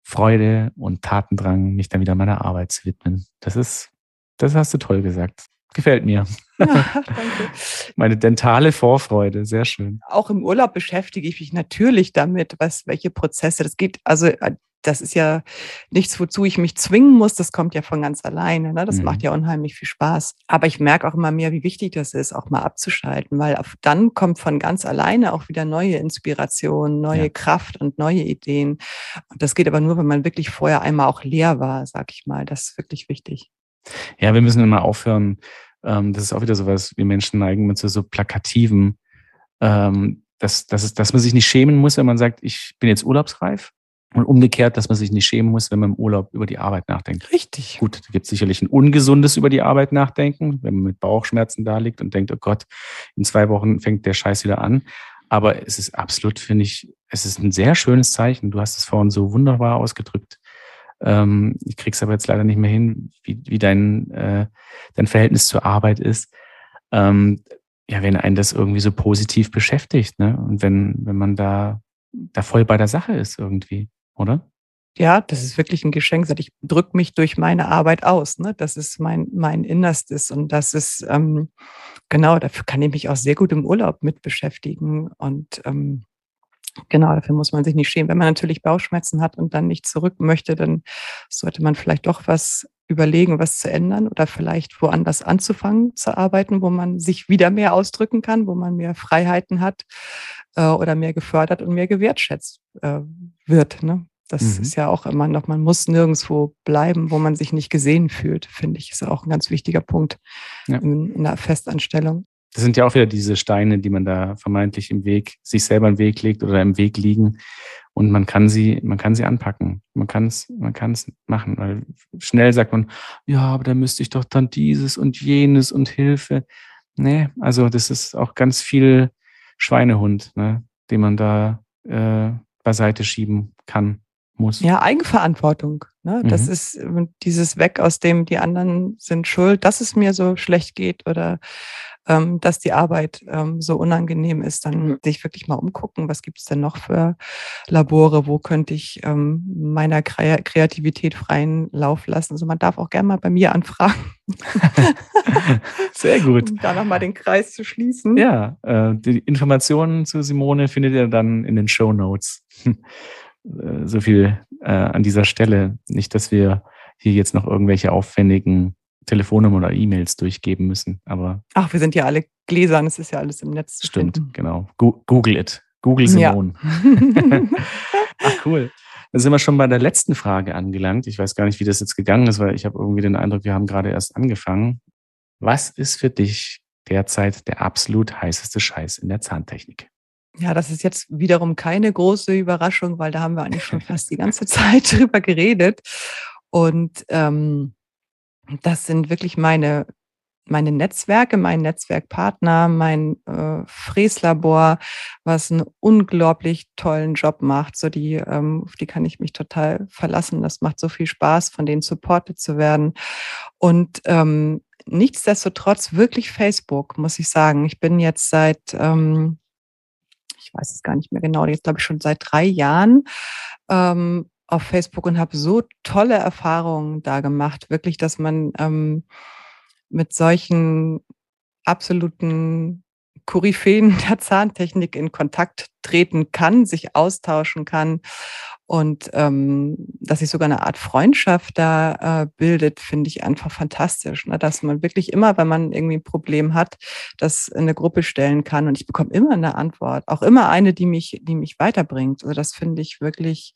Freude und Tatendrang, mich dann wieder meiner Arbeit zu widmen. Das ist, das hast du toll gesagt. Gefällt mir. Ja, Meine dentale Vorfreude, sehr schön. Auch im Urlaub beschäftige ich mich natürlich damit, was, welche Prozesse das geht. Also äh, das ist ja nichts, wozu ich mich zwingen muss. Das kommt ja von ganz alleine. Ne? Das mhm. macht ja unheimlich viel Spaß. Aber ich merke auch immer mehr, wie wichtig das ist, auch mal abzuschalten, weil dann kommt von ganz alleine auch wieder neue Inspiration, neue ja. Kraft und neue Ideen. Und das geht aber nur, wenn man wirklich vorher einmal auch leer war, sag ich mal. Das ist wirklich wichtig. Ja, wir müssen immer aufhören. Ähm, das ist auch wieder sowas, wir Menschen neigen mit so, so plakativen, ähm, dass, dass, dass man sich nicht schämen muss, wenn man sagt, ich bin jetzt urlaubsreif und umgekehrt, dass man sich nicht schämen muss, wenn man im Urlaub über die Arbeit nachdenkt. Richtig. Gut, da gibt es sicherlich ein ungesundes über die Arbeit nachdenken, wenn man mit Bauchschmerzen da liegt und denkt, oh Gott, in zwei Wochen fängt der Scheiß wieder an. Aber es ist absolut, finde ich, es ist ein sehr schönes Zeichen. Du hast es vorhin so wunderbar ausgedrückt. Ähm, ich krieg's aber jetzt leider nicht mehr hin, wie, wie dein, äh, dein Verhältnis zur Arbeit ist. Ähm, ja, wenn einen das irgendwie so positiv beschäftigt, ne? Und wenn, wenn man da, da voll bei der Sache ist irgendwie oder? Ja, das ist wirklich ein Geschenk. Ich drücke mich durch meine Arbeit aus. Ne? Das ist mein, mein Innerstes. Und das ist, ähm, genau, dafür kann ich mich auch sehr gut im Urlaub mit beschäftigen. Und ähm, genau, dafür muss man sich nicht schämen. Wenn man natürlich Bauchschmerzen hat und dann nicht zurück möchte, dann sollte man vielleicht doch was überlegen, was zu ändern oder vielleicht woanders anzufangen zu arbeiten, wo man sich wieder mehr ausdrücken kann, wo man mehr Freiheiten hat äh, oder mehr gefördert und mehr gewertschätzt äh, wird. Ne? Das mhm. ist ja auch immer noch, man muss nirgendwo bleiben, wo man sich nicht gesehen fühlt, finde ich, ist auch ein ganz wichtiger Punkt ja. in, in einer Festanstellung. Das sind ja auch wieder diese Steine, die man da vermeintlich im Weg, sich selber im Weg legt oder im Weg liegen. Und man kann sie, man kann sie anpacken. Man kann es, man kann es machen. Weil schnell sagt man, ja, aber da müsste ich doch dann dieses und jenes und Hilfe. Nee, also das ist auch ganz viel Schweinehund, ne, den man da äh, beiseite schieben kann, muss. Ja, Eigenverantwortung. Ne? Mhm. Das ist dieses Weg aus dem, die anderen sind schuld, dass es mir so schlecht geht oder ähm, dass die Arbeit ähm, so unangenehm ist, dann sich wirklich mal umgucken, was gibt es denn noch für Labore, wo könnte ich ähm, meiner Kreativität freien Lauf lassen. Also man darf auch gerne mal bei mir anfragen. Sehr gut. Um da nochmal den Kreis zu schließen. Ja, äh, die Informationen zu Simone findet ihr dann in den Show Notes. Äh, so viel äh, an dieser Stelle. Nicht, dass wir hier jetzt noch irgendwelche aufwendigen Telefonnummer oder E-Mails durchgeben müssen. Aber Ach, wir sind ja alle gläsern, es ist ja alles im Netz. Zu stimmt, finden. genau. Google it. Google Simone. Ja. Ach, cool. Da sind wir schon bei der letzten Frage angelangt. Ich weiß gar nicht, wie das jetzt gegangen ist, weil ich habe irgendwie den Eindruck, wir haben gerade erst angefangen. Was ist für dich derzeit der absolut heißeste Scheiß in der Zahntechnik? Ja, das ist jetzt wiederum keine große Überraschung, weil da haben wir eigentlich schon fast die ganze Zeit drüber geredet. Und ähm, das sind wirklich meine, meine Netzwerke, mein Netzwerkpartner, mein äh, Fräslabor, was einen unglaublich tollen Job macht. So die, ähm, auf die kann ich mich total verlassen. Das macht so viel Spaß, von denen supportet zu werden. Und ähm, nichtsdestotrotz wirklich Facebook, muss ich sagen. Ich bin jetzt seit, ähm, ich weiß es gar nicht mehr genau, jetzt glaube ich schon seit drei Jahren ähm, auf Facebook und habe so tolle Erfahrungen da gemacht. Wirklich, dass man ähm, mit solchen absoluten Koryphäen der Zahntechnik in Kontakt treten kann, sich austauschen kann und ähm, dass sich sogar eine Art Freundschaft da äh, bildet, finde ich einfach fantastisch. Ne? Dass man wirklich immer, wenn man irgendwie ein Problem hat, das in eine Gruppe stellen kann und ich bekomme immer eine Antwort, auch immer eine, die mich, die mich weiterbringt. Also das finde ich wirklich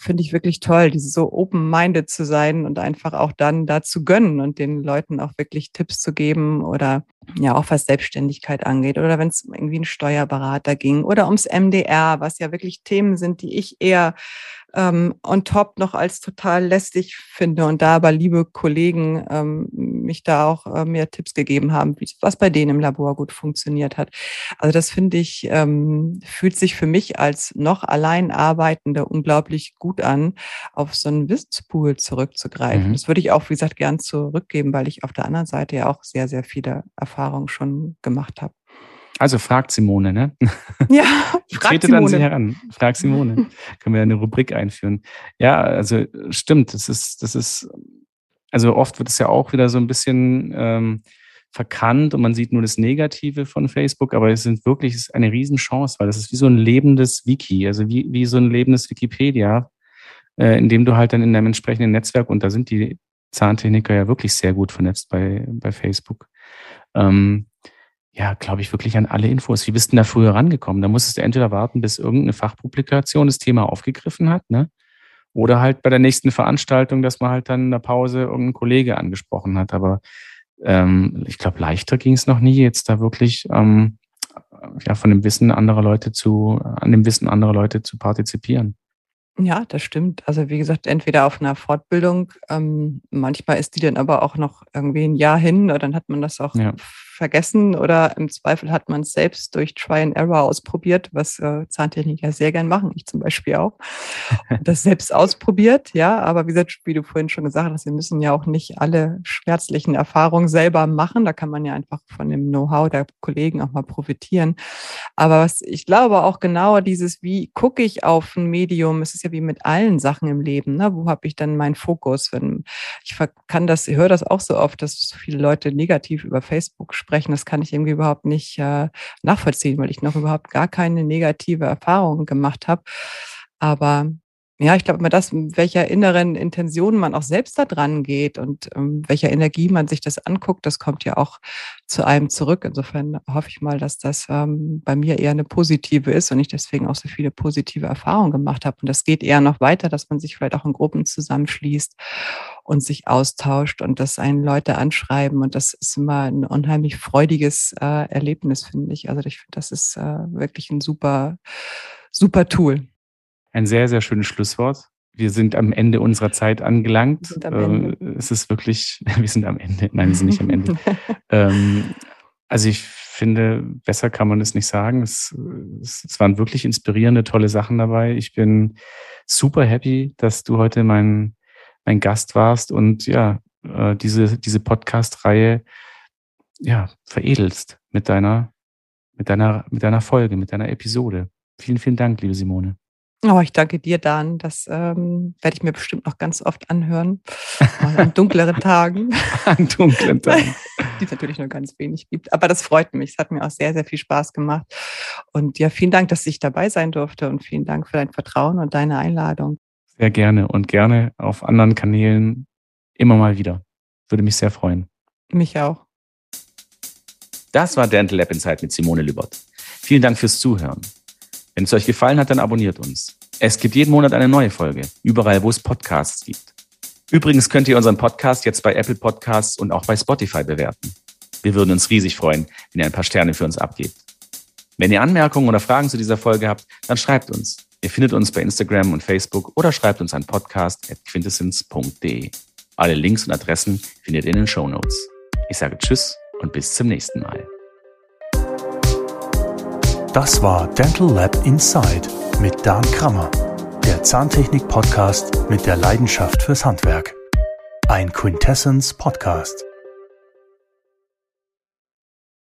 finde ich wirklich toll, diese so open-minded zu sein und einfach auch dann da zu gönnen und den Leuten auch wirklich Tipps zu geben oder ja auch was Selbstständigkeit angeht oder wenn es irgendwie einen Steuerberater ging oder ums MDR, was ja wirklich Themen sind, die ich eher ähm, on top noch als total lästig finde und da aber liebe Kollegen ähm, mich da auch äh, mir Tipps gegeben haben, wie, was bei denen im Labor gut funktioniert hat. Also das finde ich, ähm, fühlt sich für mich als noch allein Arbeitende unglaublich gut an, auf so einen Wissenspool zurückzugreifen. Mhm. Das würde ich auch, wie gesagt, gern zurückgeben, weil ich auf der anderen Seite ja auch sehr, sehr viele Erfahrungen schon gemacht habe. Also fragt Simone, ne? Ja, fragt Trete dann sie heran. Frag Simone. Können wir eine Rubrik einführen. Ja, also stimmt. Das ist, das ist, also oft wird es ja auch wieder so ein bisschen ähm, verkannt und man sieht nur das Negative von Facebook, aber es sind wirklich es ist eine Riesenchance, weil das ist wie so ein lebendes Wiki, also wie, wie so ein lebendes Wikipedia, äh, in dem du halt dann in deinem entsprechenden Netzwerk, und da sind die Zahntechniker ja wirklich sehr gut vernetzt bei, bei Facebook, ähm, ja, glaube ich, wirklich an alle Infos. Wie bist du da früher rangekommen? Da musstest du entweder warten, bis irgendeine Fachpublikation das Thema aufgegriffen hat, ne? Oder halt bei der nächsten Veranstaltung, dass man halt dann in der Pause irgendein Kollege angesprochen hat. Aber ähm, ich glaube, leichter ging es noch nie, jetzt da wirklich ähm, ja, von dem Wissen anderer Leute zu, an dem Wissen anderer Leute zu partizipieren. Ja, das stimmt. Also wie gesagt, entweder auf einer Fortbildung, ähm, manchmal ist die dann aber auch noch irgendwie ein Jahr hin, oder dann hat man das auch ja vergessen oder im Zweifel hat man es selbst durch Try and Error ausprobiert, was äh, Zahntechniker sehr gern machen, ich zum Beispiel auch. das selbst ausprobiert, ja, aber wie gesagt, wie du vorhin schon gesagt hast, wir müssen ja auch nicht alle schmerzlichen Erfahrungen selber machen. Da kann man ja einfach von dem Know-how der Kollegen auch mal profitieren. Aber was ich glaube auch genau dieses, wie gucke ich auf ein Medium, es ist ja wie mit allen Sachen im Leben, ne? wo habe ich dann meinen Fokus? Wenn ich kann das, ich höre das auch so oft, dass viele Leute negativ über Facebook sprechen sprechen, das kann ich irgendwie überhaupt nicht äh, nachvollziehen, weil ich noch überhaupt gar keine negative Erfahrung gemacht habe. Aber ja, ich glaube immer das, welcher inneren Intention man auch selbst da dran geht und ähm, welcher Energie man sich das anguckt, das kommt ja auch zu einem zurück. Insofern hoffe ich mal, dass das ähm, bei mir eher eine positive ist und ich deswegen auch so viele positive Erfahrungen gemacht habe. Und das geht eher noch weiter, dass man sich vielleicht auch in Gruppen zusammenschließt und sich austauscht und dass einen Leute anschreiben. Und das ist immer ein unheimlich freudiges äh, Erlebnis, finde ich. Also ich finde, das ist äh, wirklich ein super, super Tool. Ein sehr, sehr schönes Schlusswort. Wir sind am Ende unserer Zeit angelangt. Ende. Äh, es ist wirklich, wir sind am Ende. Nein, wir sind nicht am Ende. ähm, also ich finde, besser kann man es nicht sagen. Es, es, es, waren wirklich inspirierende, tolle Sachen dabei. Ich bin super happy, dass du heute mein, mein Gast warst und ja, äh, diese, diese Podcast-Reihe ja, veredelst mit deiner, mit deiner, mit deiner Folge, mit deiner Episode. Vielen, vielen Dank, liebe Simone. Oh, ich danke dir, Dan. Das ähm, werde ich mir bestimmt noch ganz oft anhören. An dunkleren Tagen. An dunklen Tagen. Die es natürlich nur ganz wenig gibt. Aber das freut mich. Es hat mir auch sehr, sehr viel Spaß gemacht. Und ja, vielen Dank, dass ich dabei sein durfte und vielen Dank für dein Vertrauen und deine Einladung. Sehr gerne und gerne auf anderen Kanälen immer mal wieder. Würde mich sehr freuen. Mich auch. Das war Dental Lab Insight mit Simone Lübert. Vielen Dank fürs Zuhören. Wenn es euch gefallen hat, dann abonniert uns. Es gibt jeden Monat eine neue Folge, überall, wo es Podcasts gibt. Übrigens könnt ihr unseren Podcast jetzt bei Apple Podcasts und auch bei Spotify bewerten. Wir würden uns riesig freuen, wenn ihr ein paar Sterne für uns abgebt. Wenn ihr Anmerkungen oder Fragen zu dieser Folge habt, dann schreibt uns. Ihr findet uns bei Instagram und Facebook oder schreibt uns an podcast.quintessence.de. Alle Links und Adressen findet ihr in den Show Notes. Ich sage Tschüss und bis zum nächsten Mal. Das war Dental Lab Inside mit Dan Krammer, der Zahntechnik-Podcast mit der Leidenschaft fürs Handwerk. Ein Quintessence Podcast.